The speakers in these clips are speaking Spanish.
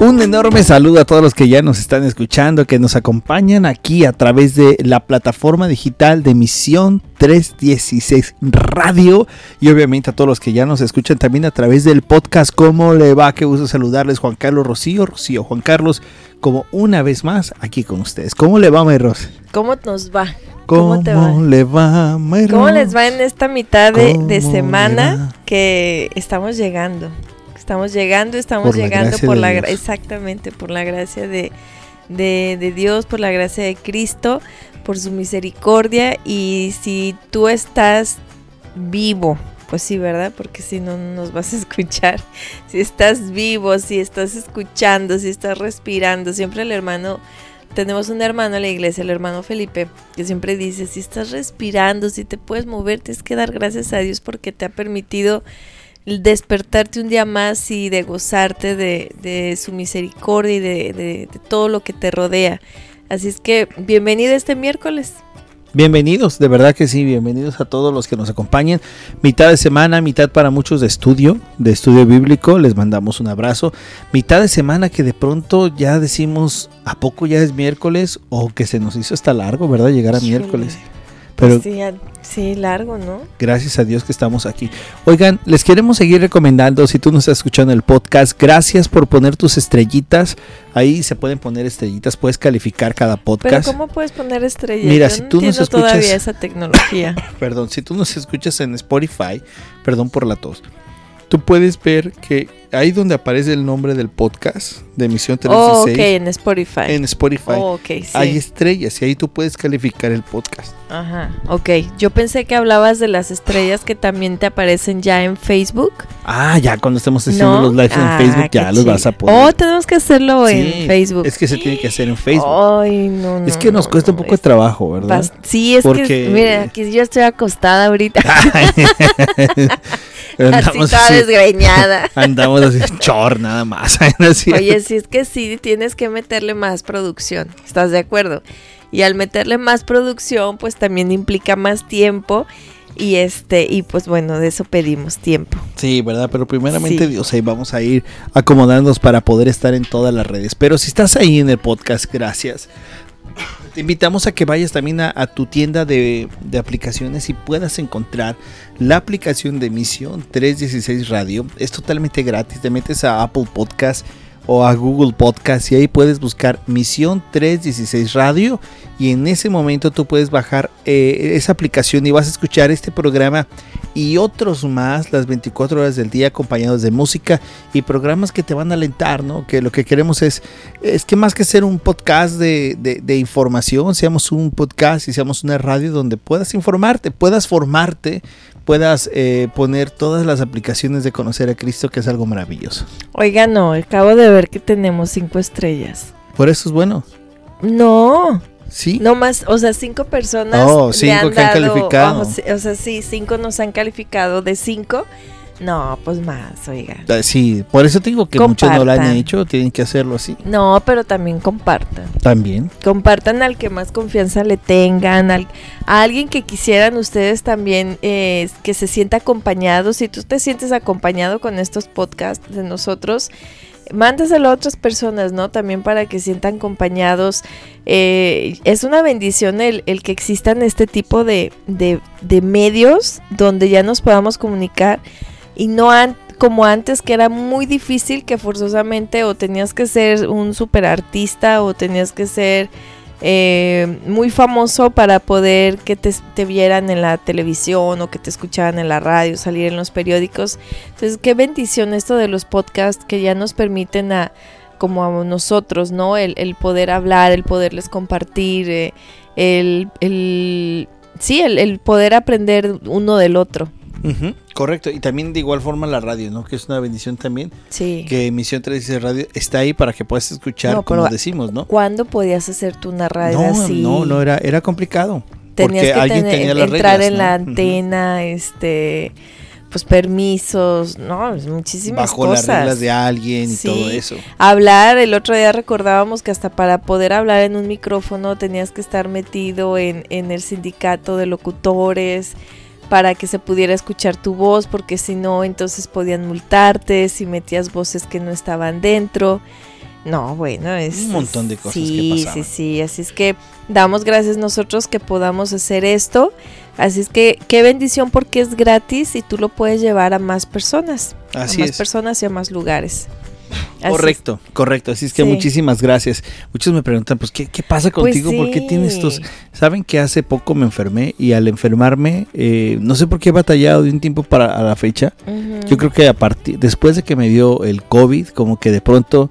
Un enorme saludo a todos los que ya nos están escuchando, que nos acompañan aquí a través de la plataforma digital de Misión 316 Radio y obviamente a todos los que ya nos escuchan también a través del podcast. ¿Cómo le va? Qué gusto saludarles, Juan Carlos Rocío, Rocío, Juan Carlos, como una vez más aquí con ustedes. ¿Cómo le va, Mayros? ¿Cómo nos va? ¿Cómo, te va? le va, Mayros? ¿Cómo les va en esta mitad de, de ¿Cómo semana que estamos llegando? Estamos llegando, estamos Por llegando por la exactamente por la gracia de, de, de Dios, por la gracia de Cristo, por su misericordia y si tú estás vivo, pues sí, ¿verdad? Porque si no, no nos vas a escuchar. Si estás vivo, si estás escuchando, si estás respirando, siempre el hermano tenemos un hermano en la iglesia, el hermano Felipe, que siempre dice, si estás respirando, si te puedes mover, tienes que dar gracias a Dios porque te ha permitido despertarte un día más y de gozarte de, de su misericordia y de, de- de todo lo que te rodea. Así es que bienvenido este miércoles. Bienvenidos, de verdad que sí, bienvenidos a todos los que nos acompañan. Mitad de semana, mitad para muchos de estudio, de estudio bíblico, les mandamos un abrazo. Mitad de semana que de pronto ya decimos, ¿a poco ya es miércoles? O que se nos hizo hasta largo, ¿verdad? Llegar a miércoles. Pero sí, largo, ¿no? gracias a Dios que estamos aquí. Oigan, les queremos seguir recomendando, si tú nos estás escuchando el podcast, gracias por poner tus estrellitas. Ahí se pueden poner estrellitas, puedes calificar cada Pero podcast. ¿cómo puedes poner estrellas? Mira, Yo si no tú nos entiendo todavía escuchas- esa tecnología. perdón, si tú nos escuchas en Spotify, perdón por la tos, tú puedes ver que ahí donde aparece el nombre del podcast de Emisión oh, 316 ok, en Spotify. en Spotify, Oh, ok, sí. hay estrellas y ahí tú puedes calificar el podcast. Ajá, ok. Yo pensé que hablabas de las estrellas que también te aparecen ya en Facebook. Ah, ya cuando estemos haciendo ¿no? los lives Ah, en Facebook qué ya los vas a poder. Oh, tenemos que hacerlo Sí, en Facebook. Es que se tiene que hacer en Facebook. Ay, no, no, es que nos no, cuesta un poco de trabajo, ¿verdad? Sí, es Porque- que, mira, aquí yo estoy acostada ahorita, andamos así, desgreñada. andamos así, chor, nada más. Así. Oye, sí es que sí, tienes que meterle más producción, ¿estás de acuerdo? Y al meterle más producción, pues también implica más tiempo y este y pues bueno, de eso pedimos tiempo. Sí, ¿verdad? Pero primeramente, Sí. Dios, ahí vamos a ir acomodándonos para poder estar en todas las redes. Pero si estás ahí en el podcast, gracias. Te invitamos a que vayas también a, a tu tienda de, de aplicaciones y puedas encontrar la aplicación de Misión 316 Radio. Es totalmente gratis. Te metes a Apple Podcast o a Google Podcast y ahí puedes buscar Misión 316 Radio y en ese momento tú puedes bajar eh, esa aplicación y vas a escuchar este programa y otros más las 24 horas del día acompañados de música y programas que te van a alentar, ¿no? Que lo que queremos es, es que más que ser un podcast de, de- de información, seamos un podcast y seamos una radio donde puedas informarte, puedas formarte, puedas eh, poner todas las aplicaciones de conocer a Cristo, que es algo maravilloso. Oiga, no, acabo de ver que tenemos cinco estrellas. Por eso es bueno, No, ¿sí? no más, o sea, cinco personas. Oh, le cinco han que han dado- calificado. O, sea, o sea, sí, cinco nos han calificado de cinco. No, pues más, oiga. Ah, Sí, por eso te digo que muchos no lo han Compartan. hecho, tienen que hacerlo así. No, pero también compartan. También. Compartan al que más confianza le tengan, al, a alguien que quisieran ustedes también eh, que se sienta acompañado. Si tú te sientes acompañado con estos podcasts de nosotros, mándaselo a otras personas, ¿no? También para que sientan acompañados. Eh, es una bendición el, el que existan este tipo de, de- medios donde ya nos podamos comunicar y no como antes que era muy difícil que forzosamente o tenías que ser un super artista o tenías que ser eh, muy famoso para poder que te, te vieran en la televisión o que te escucharan en la radio, salir en los periódicos. Entonces, qué bendición esto de los podcasts que ya nos permiten a como a nosotros, ¿no? El, el poder hablar, el poderles compartir, eh, el, el sí, el, el poder aprender uno del otro. Correcto, y también de igual forma la radio, ¿no? Que es una bendición también, Sí. que Emisión 316 Radio está ahí para que puedas escuchar, No, como decimos, ¿no? ¿Cuándo podías hacer tú una radio No, así? no, no, era, era complicado. Tenías porque que alguien tener- tenía las entrar reglas, en ¿no? la antena, este, pues permisos, no, es muchísimas Bajo cosas. las reglas de alguien y Sí. todo eso. Hablar, el otro día recordábamos que hasta para poder hablar en un micrófono tenías que estar metido en, en el sindicato de locutores para que se pudiera escuchar tu voz, porque si no, entonces podían multarte si metías voces que no estaban dentro. No, bueno, es un montón de cosas sí, que pasaban. Sí, sí, así es que damos gracias nosotros que podamos hacer esto. Así es que qué bendición porque es gratis y tú lo puedes llevar a más personas, Así a más es. personas y a más lugares. Así Correcto, correcto. Así es que Sí. muchísimas gracias. Muchos me preguntan, pues, ¿qué, qué pasa Pues contigo? ¿Por qué tienes estos? Saben que hace poco me enfermé y al enfermarme, eh, no sé por qué he batallado de un tiempo para a la fecha. Yo creo que a partir, después de que me dio el COVID, como que de pronto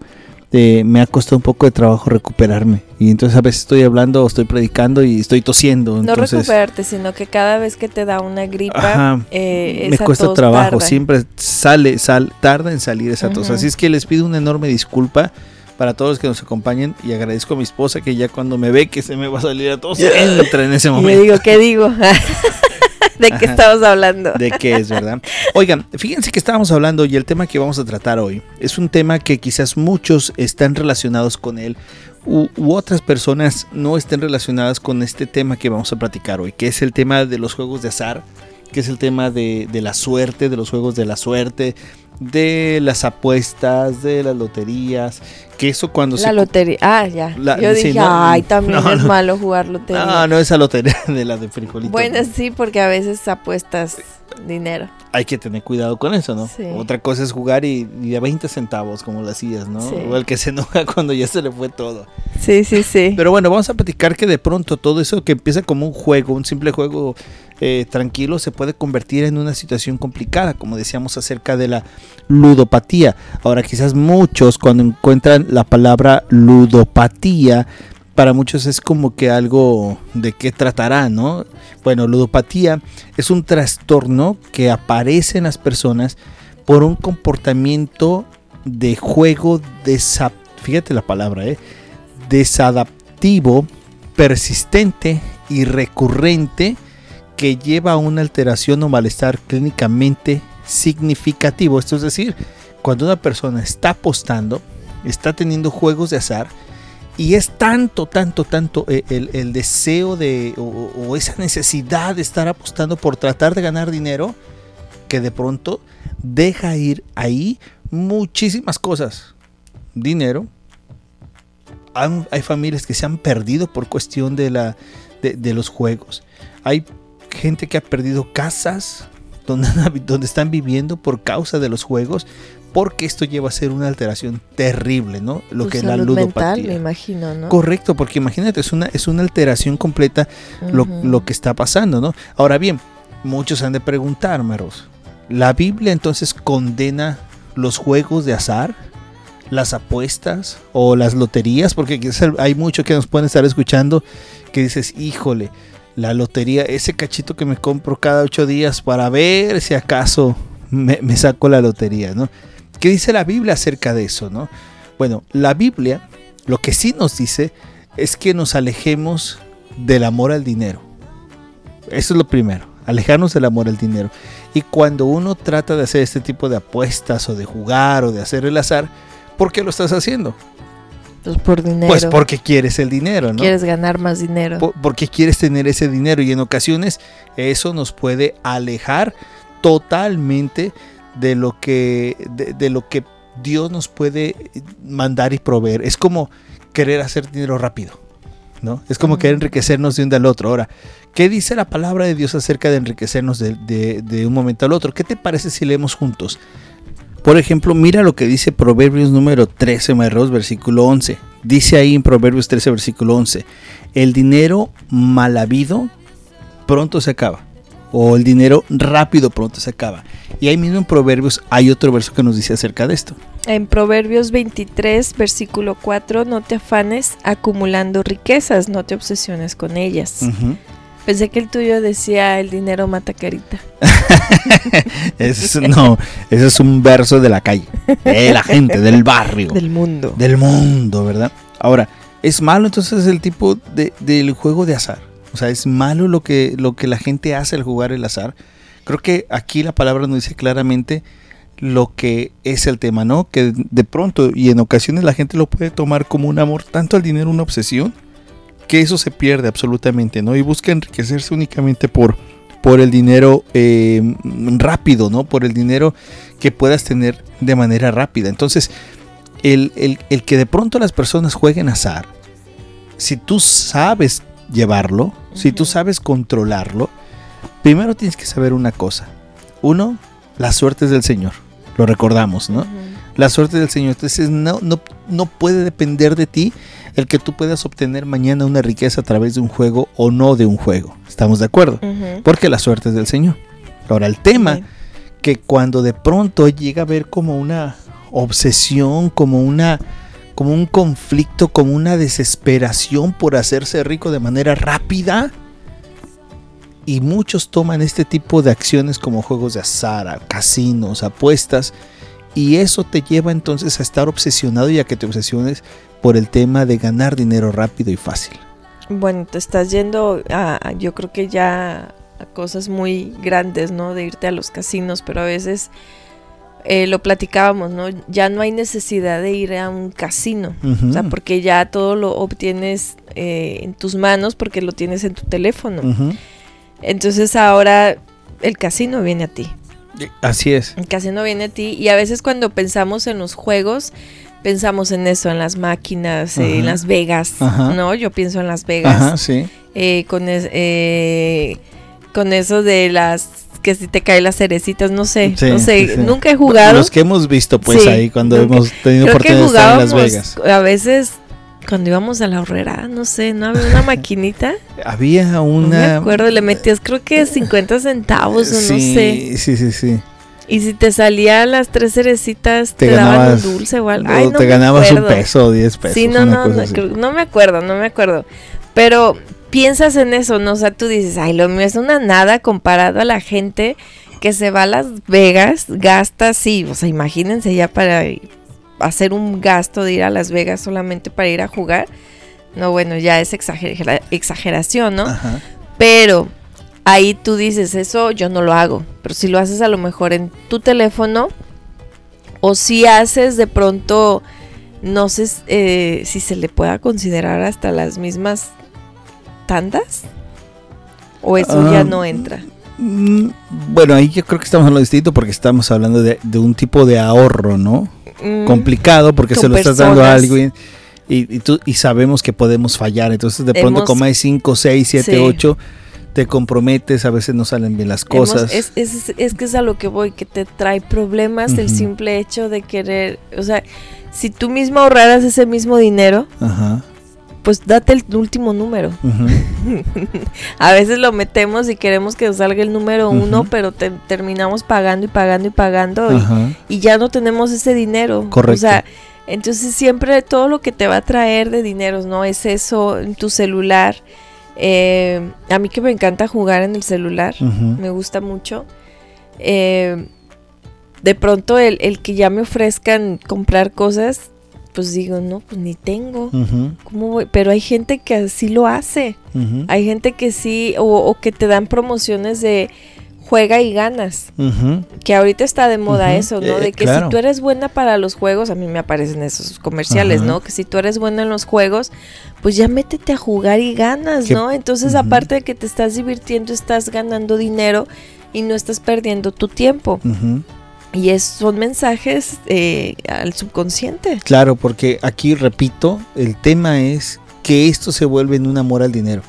eh, me ha costado un poco de trabajo recuperarme. Y entonces a veces estoy hablando o estoy predicando y estoy tosiendo. No entonces, recuperarte, sino que cada vez que te da una gripa, Ajá. eh, me cuesta tos trabajo, tarda. siempre sale, sal, tarda en salir esa tos. Así es que les pido una enorme disculpa para todos los que nos acompañan y agradezco a mi esposa que ya cuando me ve que se me va a salir a tos, entra en ese momento. digo, ¿qué digo? ¿De qué Ajá. estamos hablando? de qué es, ¿verdad? Oigan, fíjense que estábamos hablando y el tema que vamos a tratar hoy es un tema que quizás muchos están relacionados con él u, u otras personas no estén relacionadas con este tema que vamos a platicar hoy, que es el tema de los juegos de azar, que es el tema de, de la suerte, de los juegos de la suerte, de las apuestas, de las loterías, que eso cuando La lotería. Ah, ya. La- Yo sí, dije, no, ay, también no, es no. malo jugar lotería. No, no esa lotería de la de frijolito. bueno, sí, porque a veces apuestas dinero. hay que tener cuidado con eso, ¿no? Sí. Otra cosa es jugar y, y de 20 centavos, como lo hacías, ¿no? Sí. O el que se enoja cuando ya se le fue todo. Sí, sí, sí. Pero bueno, vamos a platicar que de pronto todo eso que empieza como un juego, un simple juego eh, tranquilo, se puede convertir en una situación complicada, como decíamos acerca de la ludopatía. Ahora, quizás muchos cuando encuentran la palabra ludopatía, para muchos es como que algo de qué tratará, ¿no? Bueno, ludopatía es un trastorno que aparece en las personas por un comportamiento de juego fíjate la palabra, ¿eh? desadaptivo, persistente y recurrente que lleva a una alteración o malestar clínicamente significativo. Esto es decir, cuando una persona está apostando, está teniendo juegos de azar, y es tanto, tanto, tanto eh, el, el deseo de o, esa necesidad de estar apostando por tratar de ganar dinero que de pronto deja ir ahí muchísimas cosas. Dinero. Han- hay familias que se han perdido por cuestión de, la, de, los juegos. Hay gente que ha perdido casas donde, donde están viviendo por causa de los juegos. Porque esto lleva a ser una alteración terrible, ¿no? Lo Tu que es la ludopatía. mental, me imagino, ¿no? Correcto, porque imagínate, es una, es una alteración completa lo, lo que está pasando, ¿no? Ahora bien, muchos han de preguntar, Maros, ¿la Biblia entonces condena los juegos de azar, las apuestas o las loterías? Porque hay muchos que nos pueden estar escuchando que dices, híjole, la lotería, ese cachito que me compro cada ocho días para ver si acaso me, me saco la lotería, ¿no? ¿Qué dice la Biblia acerca de eso, no? Bueno, la Biblia lo que sí nos dice es que nos alejemos del amor al dinero. Eso es lo primero, alejarnos del amor al dinero. Y cuando uno trata de hacer este tipo de apuestas o de jugar o de hacer el azar, ¿por qué lo estás haciendo? Pues por dinero. Pues porque quieres el dinero, ¿no? Quieres ganar más dinero. Po- porque quieres tener ese dinero y en ocasiones eso nos puede alejar totalmente de lo que de, de lo que Dios nos puede mandar y proveer. Es como querer hacer dinero rápido, ¿no? Es como querer enriquecernos de un día al otro. Ahora, ¿qué dice la palabra de Dios acerca de enriquecernos de, de- de un momento al otro? ¿Qué te parece si leemos juntos? Por ejemplo, mira lo que dice Proverbios número 13, Mayrós, versículo 11. Dice ahí en Proverbios 13, versículo 11, el dinero mal habido pronto se acaba. O el dinero rápido pronto se acaba. Y ahí mismo en Proverbios hay otro verso que nos dice acerca de esto. En Proverbios 23, versículo 4, no te afanes acumulando riquezas, no te obsesiones con ellas. Ujú. Pensé que el tuyo decía el dinero mata carita. Ese es- no, ese es un verso de la calle, de la gente, del barrio. Del mundo. del mundo, ¿verdad? Ahora, ¿es malo entonces el tipo de, del juego de azar? O sea, ¿es malo lo que, lo que la gente hace al jugar el azar? Creo que aquí la palabra nos dice claramente lo que es el tema, ¿no? Que de pronto y en ocasiones la gente lo puede tomar como un amor, tanto al dinero, una obsesión, que eso se pierde absolutamente, ¿no? Y busca enriquecerse únicamente por, por el dinero eh, rápido, ¿no? Por el dinero que puedas tener de manera rápida. Entonces, el, el- el que de pronto las personas jueguen azar, si tú sabes llevarlo, si tú sabes controlarlo, primero tienes que saber una cosa. Uno, la suerte es del Señor. Lo recordamos, ¿no? La suerte del Señor. Entonces no, no, no puede depender de ti el que tú puedas obtener mañana una riqueza a través de un juego o no de un juego. ¿Estamos de acuerdo? Porque la suerte es del Señor. Ahora, el tema que cuando de pronto llega a ver como una obsesión, como una como un conflicto, como una desesperación por hacerse rico de manera rápida. Y muchos toman este tipo de acciones como juegos de azar, casinos, apuestas. Y eso te lleva entonces a estar obsesionado y a que te obsesiones por el tema de ganar dinero rápido y fácil. Bueno, te estás yendo a- yo creo que ya a cosas muy grandes, ¿no? De irte a los casinos, pero a veces eh, lo platicábamos, ¿no? Ya no hay necesidad de ir a un casino, o sea, porque ya todo lo obtienes eh, en tus manos porque lo tienes en tu teléfono. Entonces ahora el casino viene a ti. Así es. El casino viene a ti y a veces cuando pensamos en los juegos, pensamos en eso, en las máquinas, eh, en. Las Vegas, Ajá. ¿no? Yo pienso en Las Vegas. Ajá, sí. eh, con, es- eh, con eso de las que si te caen las cerecitas, no sé, Sí, no sé, sí, nunca he jugado. Los que hemos visto pues Sí, ahí cuando nunca- hemos tenido Creo oportunidad de estar en Las Vegas. a veces cuando íbamos a la horrera, no sé, no había una maquinita, Había no me una acuerdo, le metías creo que 50 centavos o no sé. Sí, sí, sí. Y si te salían las tres cerecitas, te, Te daban ganabas- un dulce o algo. Ay, no te ganabas un peso o diez pesos. Sí, no, una no, no, no me acuerdo, no me acuerdo. Pero piensas en eso, ¿no? O sea, tú dices, ay, lo mío es una nada comparado a la gente que se va a Las Vegas, gasta, sí, o sea, imagínense ya para hacer un gasto de ir a Las Vegas solamente para ir a jugar. No, bueno, ya es exagera- exageración, ¿no? Ajá. Pero ahí tú dices, eso yo no lo hago. Pero si lo haces a lo mejor en tu teléfono, o si haces de pronto, no sé eh, si se le pueda considerar hasta las mismas tandas. O eso ya Ah, no entra. Mm, Bueno, ahí yo creo que estamos hablando distinto porque estamos hablando de, de un tipo de ahorro, ¿no? Mm, Complicado porque se lo estás dando a alguien y, y, tú, y sabemos que podemos fallar. Entonces, de pronto, Hemos- como hay 5, 6, 7, Sí. 8, te comprometes, a veces no salen bien las hemos- cosas. es, es- es que es a lo que voy, que te trae problemas el simple hecho de querer, o sea, si tú mismo ahorraras ese mismo dinero, Ajá. Pues date el último número. A veces lo metemos y queremos que nos salga el número uno, pero te- terminamos pagando y pagando y pagando y, ya no tenemos ese dinero. Correcto. O sea, entonces siempre todo lo que te va a traer de dinero, ¿no? Es eso en tu celular. Eh, a mí que me encanta jugar en el celular, me gusta mucho. Eh, de pronto el, el que ya me ofrezcan comprar cosas, pues digo, no, pues ni tengo. Ujú, ¿Cómo voy? Pero hay gente que así lo hace. Hay gente que sí, o, o que te dan promociones de juega y ganas. Que ahorita está de moda eso, ¿no? eh, De que claro. si tú eres buena para los juegos, a mí me aparecen esos comerciales. ¿no? Que si tú eres buena en los juegos, pues ya métete a jugar y ganas, ¿no? Entonces, aparte de que te estás divirtiendo, estás ganando dinero y no estás perdiendo tu tiempo. Y es, son mensajes eh, al subconsciente. Claro, porque aquí, repito, el tema es que esto se vuelve en un amor al dinero.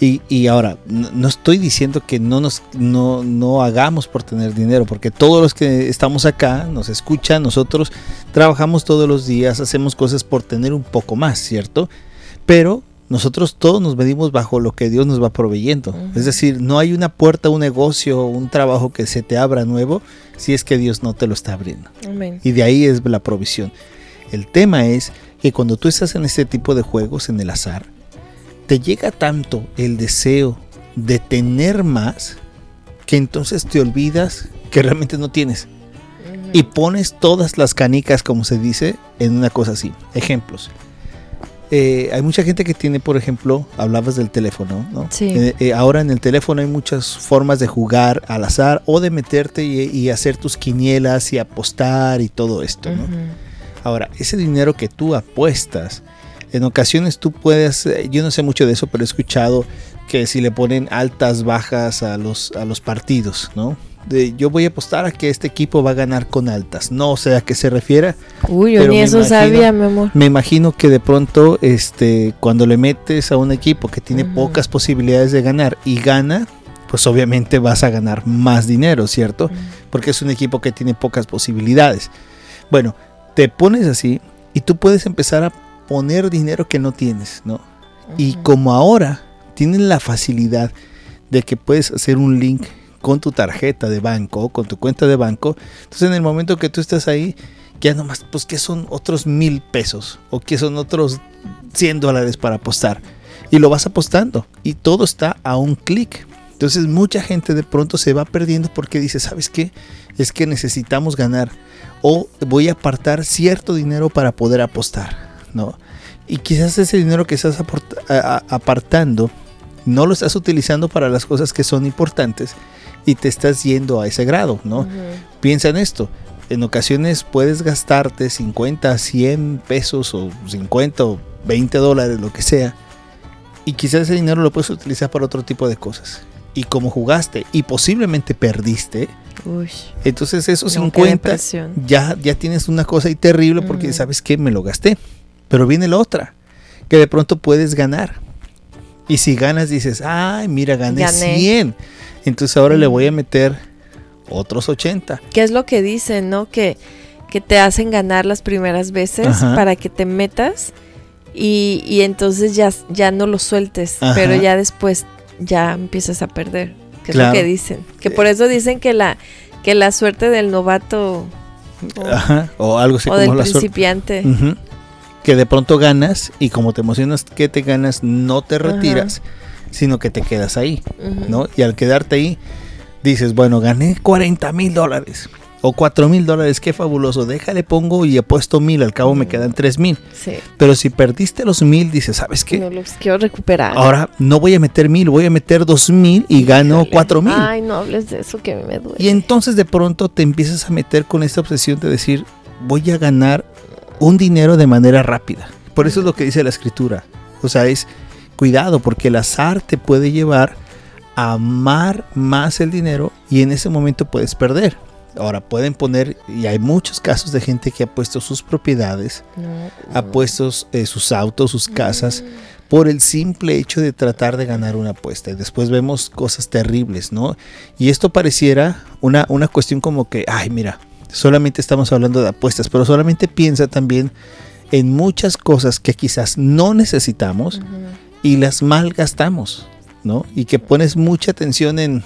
Y, y ahora, no, no estoy diciendo que no nos no, no hagamos por tener dinero, porque todos los que estamos acá nos escuchan, nosotros trabajamos todos los días, hacemos cosas por tener un poco más, ¿cierto? Pero nosotros todos nos medimos bajo lo que Dios nos va proveyendo. Es decir, no hay una puerta, un negocio, un trabajo que se te abra nuevo si es que Dios no te lo está abriendo. Amén. Y de ahí es la provisión. El tema es que cuando tú estás en este tipo de juegos, en el azar, te llega tanto el deseo de tener más que entonces te olvidas que realmente no tienes. Y pones todas las canicas, como se dice, en una cosa así. Ejemplos. Eh, hay mucha gente que tiene, por ejemplo, hablabas del teléfono, ¿no? Sí. Eh, eh, ahora en el teléfono hay muchas formas de jugar al azar o de meterte y, y hacer tus quinielas y apostar y todo esto, ¿no? Ahora, ese dinero que tú apuestas, en ocasiones tú puedes, yo no sé mucho de eso, pero he escuchado que si le ponen altas, bajas a los, a los partidos, ¿no? De yo voy a apostar a que este equipo va a ganar con altas. No sé a qué se refiere. Uy, yo ni eso imagino- sabía, mi amor. Me imagino que de pronto, este, cuando le metes a un equipo que tiene pocas posibilidades de ganar y gana, pues obviamente vas a ganar más dinero, ¿cierto? Porque es un equipo que tiene pocas posibilidades. Bueno, te pones así y tú puedes empezar a poner dinero que no tienes, ¿no? Y como ahora tienen la facilidad de que puedes hacer un link con tu tarjeta de banco, con tu cuenta de banco, entonces en el momento que tú estás ahí, ya nomás, pues que son otros mil pesos o que son otros 100 dólares para apostar. Y lo vas apostando y todo está a un clic. Entonces mucha gente de pronto se va perdiendo porque dice, ¿sabes qué? Es que necesitamos ganar o voy a apartar cierto dinero para poder apostar, ¿no? Y quizás ese dinero que estás apartando no lo estás utilizando para las cosas que son importantes y te estás yendo a ese grado, ¿no? Ujú. Piensa en esto. En ocasiones puedes gastarte 50, 100 pesos o 50 o 20 dólares, lo que sea. Y quizás ese dinero lo puedes utilizar para otro tipo de cosas. Y como jugaste y posiblemente perdiste, Uy, entonces esos no, qué 50 depresión. ya, ya tienes una cosa ahí terrible porque Ujú. sabes que me lo gasté. Pero viene la otra, que de pronto puedes ganar. Y si ganas dices, ay, mira, gané, Gané. 100. Entonces ahora le voy a meter otros 80. ¿Qué es lo que dicen, no? Que, que te hacen ganar las primeras veces Ajá. para que te metas y, y entonces ya, ya no lo sueltes, Ajá. pero ya después ya empiezas a perder. Que es Claro. lo que dicen. Que por eso dicen que la, que la suerte del novato o, Ajá, o algo así o como del la suerte. principiante. Ujú. Que de pronto ganas y como te emocionas que te ganas, no te Ajá. Sino que te quedas ahí, Ujú. ¿no? Y al quedarte ahí, dices, bueno, gané 40 mil dólares o 4 mil dólares, qué fabuloso, déjale pongo y apuesto mil, al cabo me quedan 3 mil. Sí. Pero si perdiste los mil, dices, ¿sabes qué? No los quiero recuperar. Ahora no voy a meter mil, voy a meter dos mil y gano Híjole. cuatro mil. Ay, no hables de eso que me duele. Y entonces de pronto te empiezas a meter con esta obsesión de decir, voy a ganar un dinero de manera rápida. Por eso es lo que dice la escritura. O sea, es cuidado porque el azar te puede llevar a amar más el dinero y en ese momento puedes perder. Ahora pueden poner, y hay muchos casos de gente que ha puesto sus propiedades, ha puesto eh, sus autos, sus casas, por el simple hecho de tratar de ganar una apuesta. Y después vemos cosas terribles, ¿no? Y esto pareciera una, una cuestión como que, ay, mira, solamente estamos hablando de apuestas, pero solamente piensa también en muchas cosas que quizás no necesitamos. Y las malgastamos, ¿no? Y que pones mucha atención en,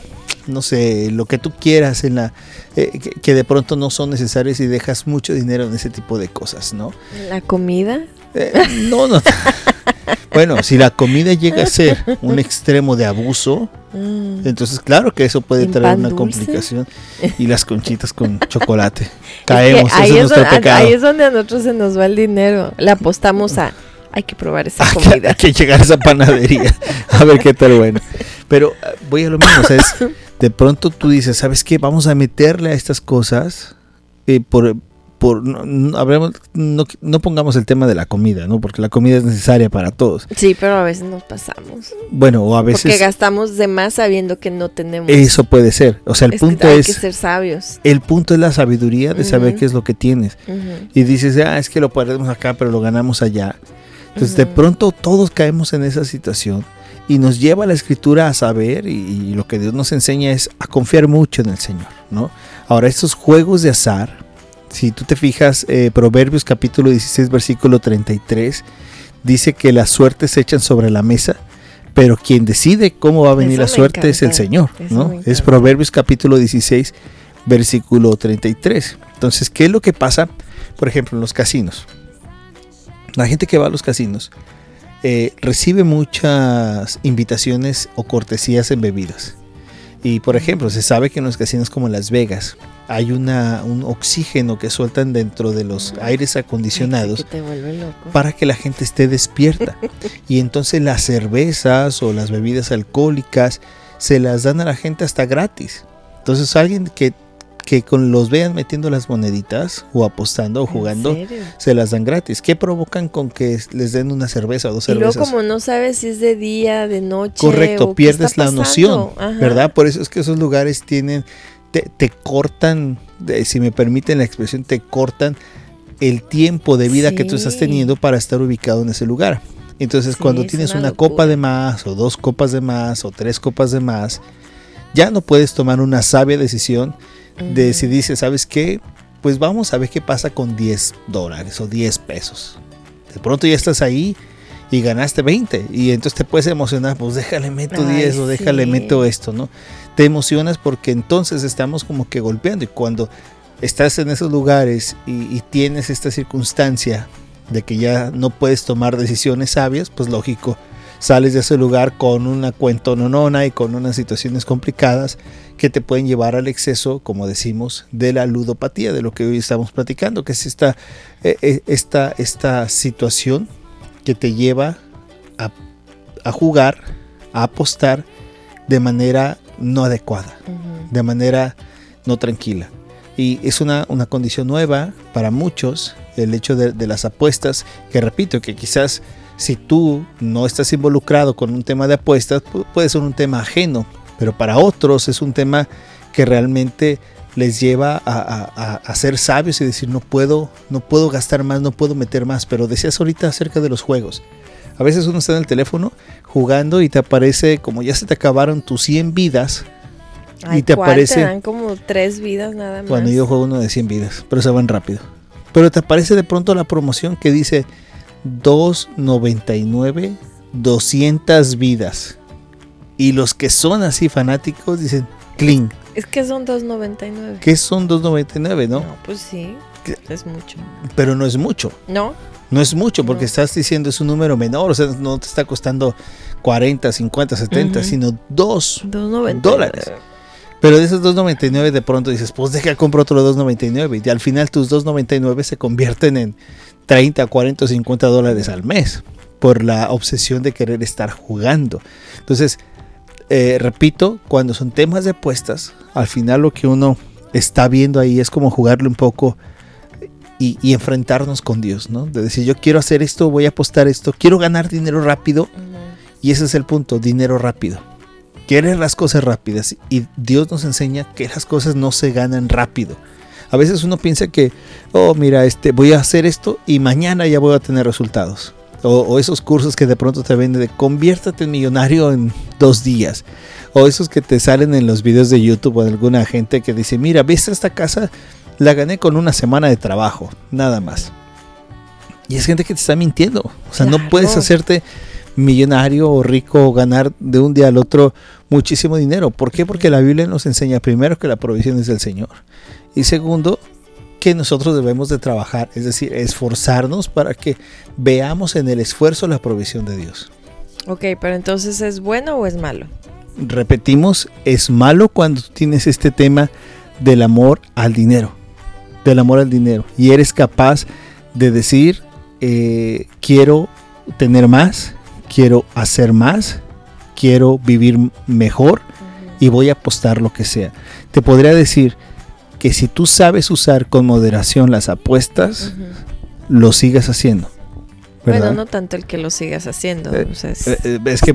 no sé, lo que tú quieras, en la eh, que, que de pronto no son necesarias y dejas mucho dinero en ese tipo de cosas, ¿no? La comida. Eh, no, no. bueno, si la comida llega a ser un extremo de abuso, Mm. entonces claro que eso puede ¿En traer una dulce? complicación. Y las conchitas con chocolate. Es que Caemos, ahí, ese es es nuestro donde, pecado. ahí es donde a nosotros se nos va el dinero. Le apostamos a. Hay que probar esa Hay que- comida. Hay que llegar a esa panadería a ver qué tal bueno. Pero eh, voy a lo mismo, o sea, es- de pronto tú dices, ¿sabes qué? Vamos a meterle a estas cosas eh, por, por no, no, no- no pongamos el tema de la comida, ¿no? Porque la comida es necesaria para todos. Sí, pero a veces nos pasamos. Bueno, o a Porque veces gastamos de más sabiendo que no tenemos. eso puede ser. O sea, el Es que punto hay es que ser sabios. el punto es la sabiduría de saber qué es lo que tienes. Y dices, ah, es que lo perdemos acá, pero lo ganamos allá. Entonces, de pronto todos caemos en esa situación y nos lleva la escritura a saber y, y lo que Dios nos enseña es a confiar mucho en el Señor, ¿no? Ahora, estos juegos de azar, si tú te fijas, eh, Proverbios capítulo 16, versículo 33, dice que las suertes se echan sobre la mesa, pero quien decide cómo va a venir Eso la suerte es el Señor, eso ¿no? Es. Proverbios capítulo 16, versículo 33. Entonces, ¿qué es lo que pasa, por ejemplo, en los casinos? La gente que va a los casinos eh, recibe muchas invitaciones o cortesías en bebidas. Y por ejemplo, se sabe que en los casinos como Las Vegas hay una, un oxígeno que sueltan dentro de los aires acondicionados que para que la gente esté despierta. Y entonces las cervezas o las bebidas alcohólicas se las dan a la gente hasta gratis. Entonces alguien que, que con los vean metiendo las moneditas o apostando o jugando, se las dan gratis. ¿Qué provocan con que les den una cerveza o dos Y luego cervezas? como no sabes si es de día, de noche. Correcto, o pierdes la noción, Ajá. ¿verdad? Por eso es que esos lugares tienen te, te cortan, si me permiten la expresión, te cortan el tiempo de vida que tú estás teniendo para estar ubicado en ese lugar. Entonces, Sí, cuando es tienes una copa de más, o dos copas de más, o tres copas de más, ya no puedes tomar una sabia decisión de si dices, ¿sabes qué? Pues vamos a ver qué pasa con 10 dólares o 10 pesos. De pronto ya estás ahí y ganaste 20 y entonces te puedes emocionar, pues déjale meto Ay, 10 o déjale sí. meto esto, ¿no? Te emocionas porque entonces estamos como que golpeando y cuando estás en esos lugares y, y tienes esta circunstancia de que ya no puedes tomar decisiones sabias, pues lógico, sales de ese lugar con una cuentononona y con unas situaciones complicadas que te pueden llevar al exceso, como decimos, de la ludopatía, de lo que hoy estamos platicando, que es esta, eh, eh, esta, esta situación que te lleva a, a jugar, a apostar de manera no adecuada, de manera no tranquila. Y es una, una condición nueva para muchos, el hecho de, de las apuestas, que repito, que quizás si tú no estás involucrado con un tema de apuestas, pu- puede ser un tema ajeno, pero para otros es un tema que realmente les lleva a, a- a- ser sabios y decir no puedo, no puedo gastar más, no puedo meter más. Pero decías ahorita acerca de los juegos. A veces uno está en el teléfono jugando y te aparece como ya se te acabaron tus 100 vidas. Ay, y te ¿cuál? aparece- dan como tres vidas nada más. Cuando yo juego uno de 100 vidas, pero se van rápido. Pero te aparece de pronto la promoción que dice 2.99, 200 vidas. Y los que son así fanáticos dicen, clean. Es que son 2.99. ¿Qué son 2.99, no? No, pues sí. ¿Qué? Es mucho. Pero no es mucho. ¿No? No es mucho porque No. estás diciendo es un número menor, o sea, no te está costando 40, 50, 70, Ujú. sino 2 2.99. dólares. Pero de esos 2.99 de pronto dices, pues deja compro otro 2.99 y al final tus 2.99 se convierten en 30, 40 o 50 dólares al mes por la obsesión de querer estar jugando. Entonces, eh, repito, cuando son temas de apuestas, al final lo que uno está viendo ahí es como jugarle un poco y, y enfrentarnos con Dios, ¿no? De decir, yo quiero hacer esto, voy a apostar esto, quiero ganar dinero rápido y ese es el punto, dinero rápido. Quieres las cosas rápidas y Dios nos enseña que las cosas no se ganan rápido. A veces uno piensa que, oh, mira, este, voy a hacer esto y mañana ya voy a tener resultados. O, o esos cursos que de pronto te venden de conviértate en millonario en dos días. O esos que te salen en los videos de YouTube o de alguna gente que dice, mira, ¿viste esta casa? La gané con una semana de trabajo, nada más. Y es gente que te está mintiendo. O sea, no Claro. puedes hacerte millonario o rico o ganar de un día al otro muchísimo dinero. ¿Por qué? Porque la Biblia nos enseña primero que la provisión es del Señor y segundo que nosotros debemos de trabajar, es decir, esforzarnos para que veamos en el esfuerzo la provisión de Dios. Ok, pero entonces ¿es bueno o es malo? Repetimos, es malo cuando tienes este tema del amor al dinero, del amor al dinero y eres capaz de decir, eh, quiero tener más, quiero hacer más, quiero vivir mejor y voy a apostar lo que sea. Te podría decir que si tú sabes usar con moderación las apuestas, lo sigas haciendo. ¿verdad? Bueno, no tanto el que lo sigas haciendo. Eh, o sea, es- Eh, eh, es que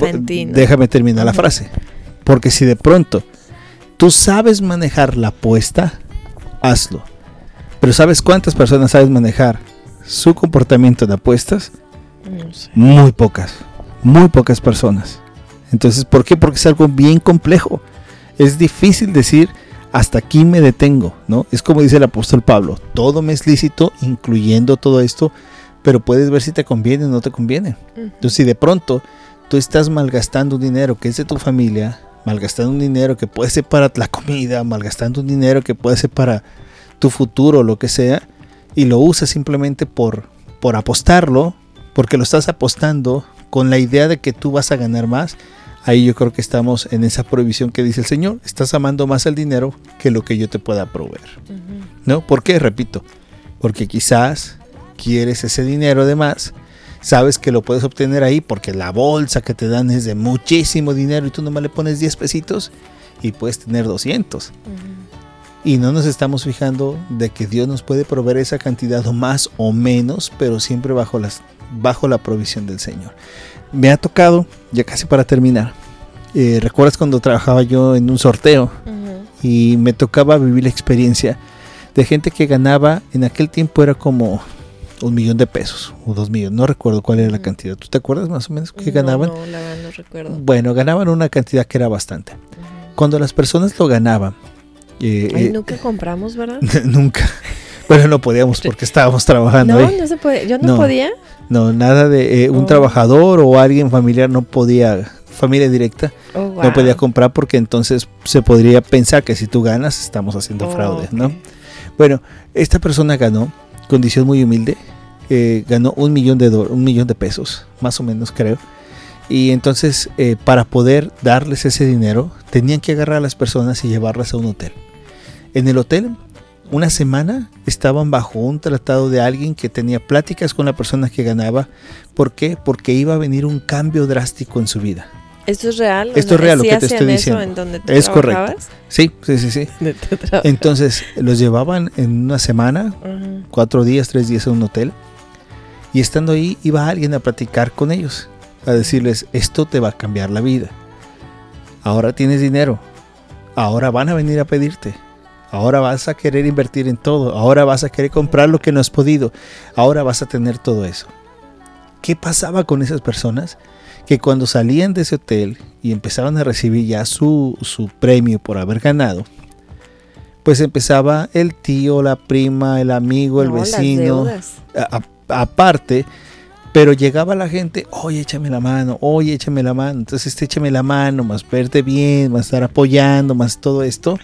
déjame terminar la frase. Porque si de pronto tú sabes manejar la apuesta, hazlo. Pero ¿sabes cuántas personas sabes manejar su comportamiento en apuestas? no sé. Muy pocas. Muy pocas personas. Entonces, ¿por qué? Porque es algo bien complejo. Es difícil decir hasta aquí me detengo, ¿no? Es como dice el apóstol Pablo, todo me es lícito, incluyendo todo esto, pero puedes ver si te conviene o no te conviene. Entonces, si de pronto tú estás malgastando un dinero que es de tu familia, malgastando un dinero que puede ser para la comida, malgastando un dinero que puede ser para tu futuro, lo que sea, y lo usas simplemente por, por apostarlo, porque lo estás apostando con la idea de que tú vas a ganar más, ahí yo creo que estamos en esa prohibición que dice el Señor, estás amando más el dinero que lo que yo te pueda proveer. ¿No? ¿Por qué? Repito, porque quizás quieres ese dinero de más, sabes que lo puedes obtener ahí porque la bolsa que te dan es de muchísimo dinero y tú nomás le pones 10 pesitos y puedes tener 200. Ujú. Y no nos estamos fijando de que Dios nos puede proveer esa cantidad o más o menos, pero siempre bajo, las, bajo la provisión del Señor. Me ha tocado, ya casi para terminar, eh, ¿recuerdas cuando trabajaba yo en un sorteo? Y me tocaba vivir la experiencia de gente que ganaba, en aquel tiempo era como un millón de pesos o dos millones, no recuerdo cuál era la cantidad. ¿Tú te acuerdas más o menos qué ganaban? No, la verdad no recuerdo. Bueno, ganaban una cantidad que era bastante. Cuando las personas lo ganaban, eh, Ay, eh, nunca compramos, ¿verdad? nunca. Bueno, no podíamos porque estábamos trabajando No, ahí. no se puede. Yo no, No. podía. No, nada de eh, un Oh. trabajador o alguien familiar no podía, familia directa, Oh, no wow. podía comprar porque entonces se podría pensar que si tú ganas estamos haciendo Oh, fraude, ok. ¿no? Bueno, esta persona ganó, condición muy humilde, eh, ganó un millón de un millón de pesos, más o menos creo. Y entonces eh, para poder darles ese dinero tenían que agarrar a las personas y llevarlas a un hotel. En el hotel, una semana estaban bajo un tratado de alguien que tenía pláticas con la persona que ganaba. ¿Por qué? Porque iba a venir un cambio drástico en su vida. ¿Esto es real? Esto es real, lo ¿sí que te estoy eso diciendo. en donde tú Es correcto. Sí, sí, sí, sí. Entonces los llevaban en una semana, cuatro días, tres días a un hotel. Y estando ahí iba alguien a platicar con ellos, a decirles, esto te va a cambiar la vida. Ahora tienes dinero. Ahora van a venir a pedirte. Ahora vas a querer invertir en todo. Ahora vas a querer comprar lo que no has podido. Ahora vas a tener todo eso. ¿Qué pasaba con esas personas? Que cuando salían de ese hotel y empezaban a recibir ya su, su premio por haber ganado, pues empezaba el tío, la prima, el amigo, el No, vecino, aparte, pero llegaba la gente, oye, échame la mano, oye, échame la mano, entonces este échame la mano, más verte bien, más estar apoyando, más todo esto,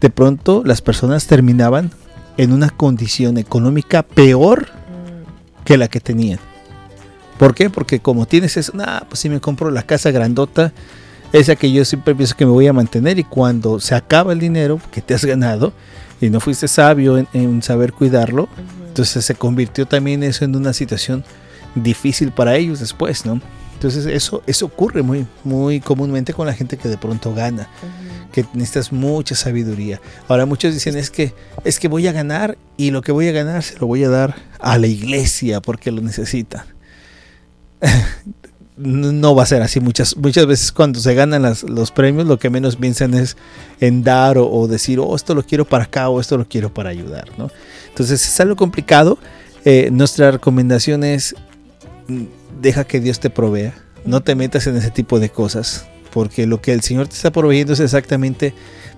de pronto las personas terminaban en una condición económica peor Mm. que la que tenían. ¿Por qué? Porque como tienes eso, nah, pues si me compro la casa grandota, esa que yo siempre pienso que me voy a mantener y cuando se acaba el dinero que te has ganado y no fuiste sabio en, en saber cuidarlo, entonces se convirtió también eso en una situación difícil para ellos después, ¿no? Entonces eso, eso ocurre muy, muy comúnmente con la gente que de pronto gana. Que necesitas mucha sabiduría. Ahora muchos dicen es que, es que voy a ganar y lo que voy a ganar se lo voy a dar a la iglesia porque lo necesitan. no va a ser así. Muchas, muchas veces cuando se ganan los premios, lo que menos piensan es en dar o, o decir, oh, esto lo quiero para acá o esto lo quiero para ayudar, ¿no? Entonces es algo complicado. Eh, nuestra recomendación es, mm, deja que Dios te provea. No te metas en ese tipo de cosas, porque lo que el Señor te está proveyendo es exactamente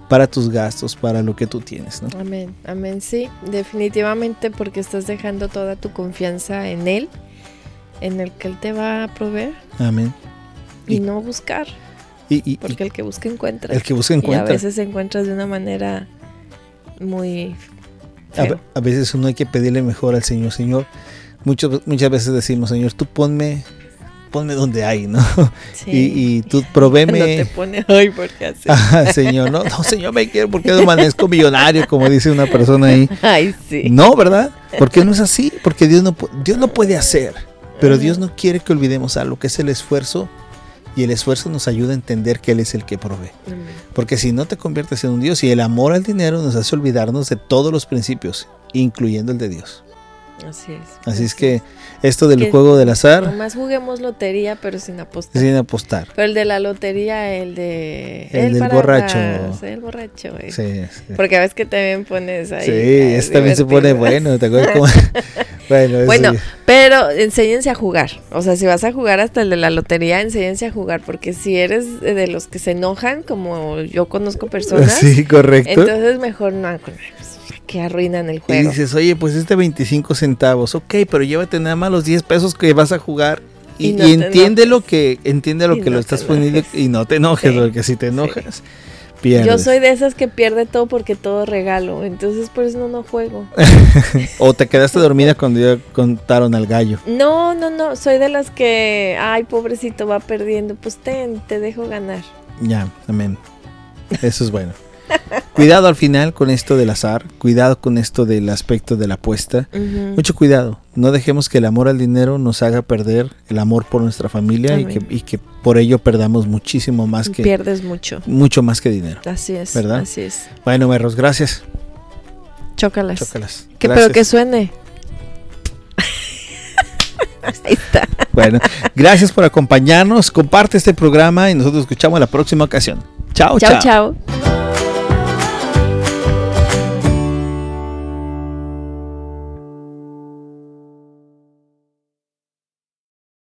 para tus gastos, para lo que tú tienes, ¿no? Amén, amén, sí, definitivamente porque estás dejando toda tu confianza en Él, en el que Él te va a proveer Amén. y, Y- no buscar, Y, porque el que busca encuentra. el que busca y a encuentra. veces encuentras de una manera muy A, feo. a veces uno hay que pedirle mejor al Señor, Señor. Muchas veces decimos, Señor, tú ponme, ponme donde hay, ¿no? Sí. Y, y tú Cuando provéme. te pone, ay, porque así. Ajá, señor, no, no, señor, me quiero porque no amanezco millonario, como dice una persona ahí. Ay, sí. No, ¿verdad? Porque no es así, porque Dios no, Dios lo puede hacer, pero Dios no quiere que olvidemos algo, que es el esfuerzo, y el esfuerzo nos ayuda a entender que Él es el que provee. Amén. Porque si no te conviertes en un Dios, y el amor al dinero nos hace olvidarnos de todos los principios, incluyendo el de Dios. Así es. Así es que esto del Que juego del azar, Nomás juguemos lotería, pero sin apostar. sin apostar. Pero el de la lotería, el de... El del borracho. El borracho, güey. Sí, sí. Porque a veces que también pones ahí. Sí, este también se pone bueno, ¿te acuerdas cómo? bueno, Bueno, pero enséñense a jugar. O sea, si vas a jugar hasta el de la lotería, enséñense a jugar. Porque si eres de los que se enojan, como yo conozco personas, sí, correcto. entonces mejor no. pues, Que arruinan el y juego. dices, oye, pues este 25 centavos, ok, pero llévate nada más los 10 pesos que vas a jugar. Y, Y no y entiende lo que entiende lo Y que no lo estás poniendo y no te enojes, Sí, porque si te sí. enojas, pierdes. Yo soy de esas que pierde todo porque todo regalo. Entonces por eso no, no juego. o te quedaste dormida cuando ya contaron al gallo. No, no, no. Soy de las que, ay, pobrecito, va perdiendo. Pues ten, te dejo ganar. Ya, amén. Eso es bueno. cuidado al final con esto del azar, cuidado con esto del aspecto de la apuesta. Mucho cuidado, no dejemos que el amor al dinero nos haga perder el amor por nuestra familia y que, Amén. y que por ello perdamos muchísimo más que Pierdes mucho. mucho más que dinero. Así es. ¿Verdad? Así es. Bueno, Merros, gracias. Chócalas. Chócalas. Que, Gracias. pero que suene. Ahí está. Bueno, gracias por acompañarnos. Comparte este programa y nosotros escuchamos la próxima ocasión. Chao, Chao, chao. chao.